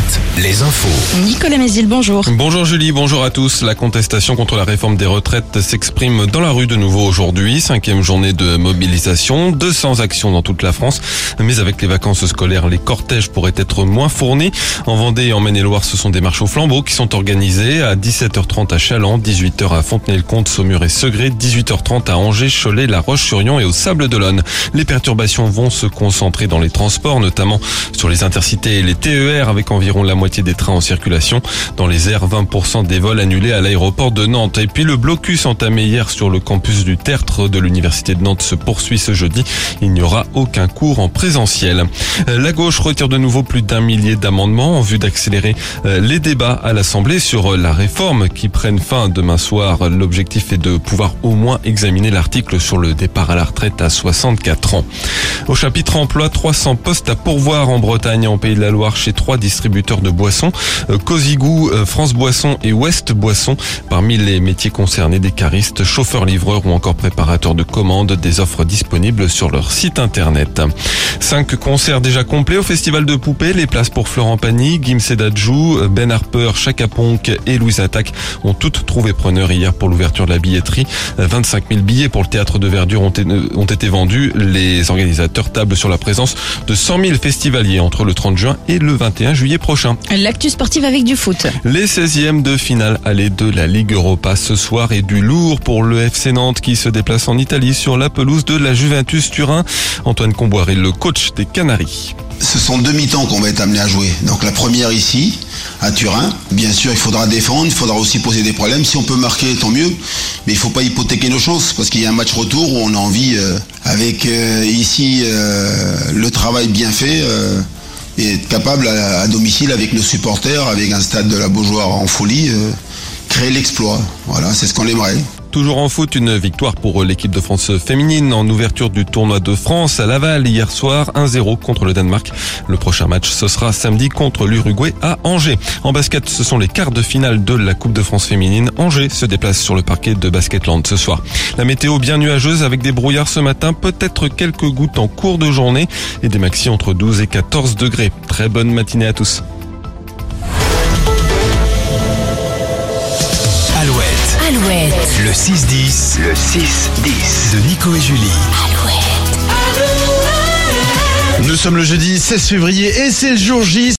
Alouette, les infos. Nicolas Mézil, bonjour. Bonjour Julie, bonjour à tous. La contestation contre la réforme des retraites s'exprime dans la rue de nouveau aujourd'hui. Cinquième journée de mobilisation, 200 actions dans toute la France. Mais avec les vacances scolaires, les cortèges pourraient être moins fournis. En Vendée et en Maine-et-Loire, ce sont des marches au flambeau qui sont organisées à 17h30 à Chaland, 18h à Fontenay-le-Comte, Saumur et Segré, 18h30 à Angers, Cholet, La Roche-sur-Yon et au Sable d'Olonne. Les perturbations vont se concentrer dans les transports, notamment sur les intercités et les TER avec environ la moitié des trains en circulation. Dans les airs, 20% des vols annulés à l'aéroport de Nantes. Et puis le blocus entamé hier sur le campus du Tertre de l'Université de Nantes se poursuit ce jeudi. Il n'y aura aucun cours en présentiel. La gauche retire de nouveau plus d'un millier d'amendements en vue d'accélérer euh, les débats à l'Assemblée sur la réforme qui prennent fin demain soir. L'objectif est de pouvoir au moins examiner l'article sur le départ à la retraite à 64 ans. Au chapitre emploi, 300 postes à pourvoir en Bretagne et en Pays de la Loire chez trois distributeurs de boissons, euh, Cosigou, euh, France Boisson et Ouest Boisson. Parmi les métiers concernés, des caristes, chauffeurs-livreurs ou encore préparateurs de commandes, des offres disponibles sur leur site internet. Cinq concerts déjà complets au Festival de Poupées. Les places pour Florent Pagny, Gim Sedadjou, Ben Harper, Chaka Ponk et Louise Attaque ont toutes trouvé preneur hier pour l'ouverture de la billetterie. 25 000 billets pour le théâtre de Verdure ont, ont été vendus. Les organisateurs tablent sur la présence de 100 000 festivaliers entre le 30 juin et le 21 juillet prochain. L'actu sportive avec du foot. Les 16e de finale aller de la Ligue Europa ce soir et du lourd pour le FC Nantes qui se déplace en Italie sur la pelouse de la Juventus Turin. Antoine Comboiré, le coach des Canaries. Ce sont deux mi-temps qu'on va être amené à jouer. Donc la première ici, à Turin. Bien sûr, il faudra défendre, il faudra aussi poser des problèmes. Si on peut marquer, tant mieux. Mais il ne faut pas hypothéquer nos choses parce qu'il y a un match retour où on a envie, euh, avec euh, ici euh, le travail bien fait, euh, et être capable à, domicile avec nos supporters, avec un stade de la Beaujoire en folie, euh, créer l'exploit. Voilà, c'est ce qu'on aimerait. Toujours en foot, une victoire pour l'équipe de France féminine en ouverture du tournoi de France à Laval hier soir, 1-0 contre le Danemark. Le prochain match, ce sera samedi contre l'Uruguay à Angers. En basket, ce sont les quarts de finale de la Coupe de France féminine. Angers se déplace sur le parquet de Basketland ce soir. La météo bien nuageuse avec des brouillards ce matin, peut-être quelques gouttes en cours de journée et des maxi entre 12 et 14 degrés. Très bonne matinée à tous. Alouette, Alouette. le 6-10, le 6-10 de Nico et Julie. Nous sommes le jeudi 16 février et c'est le jour J.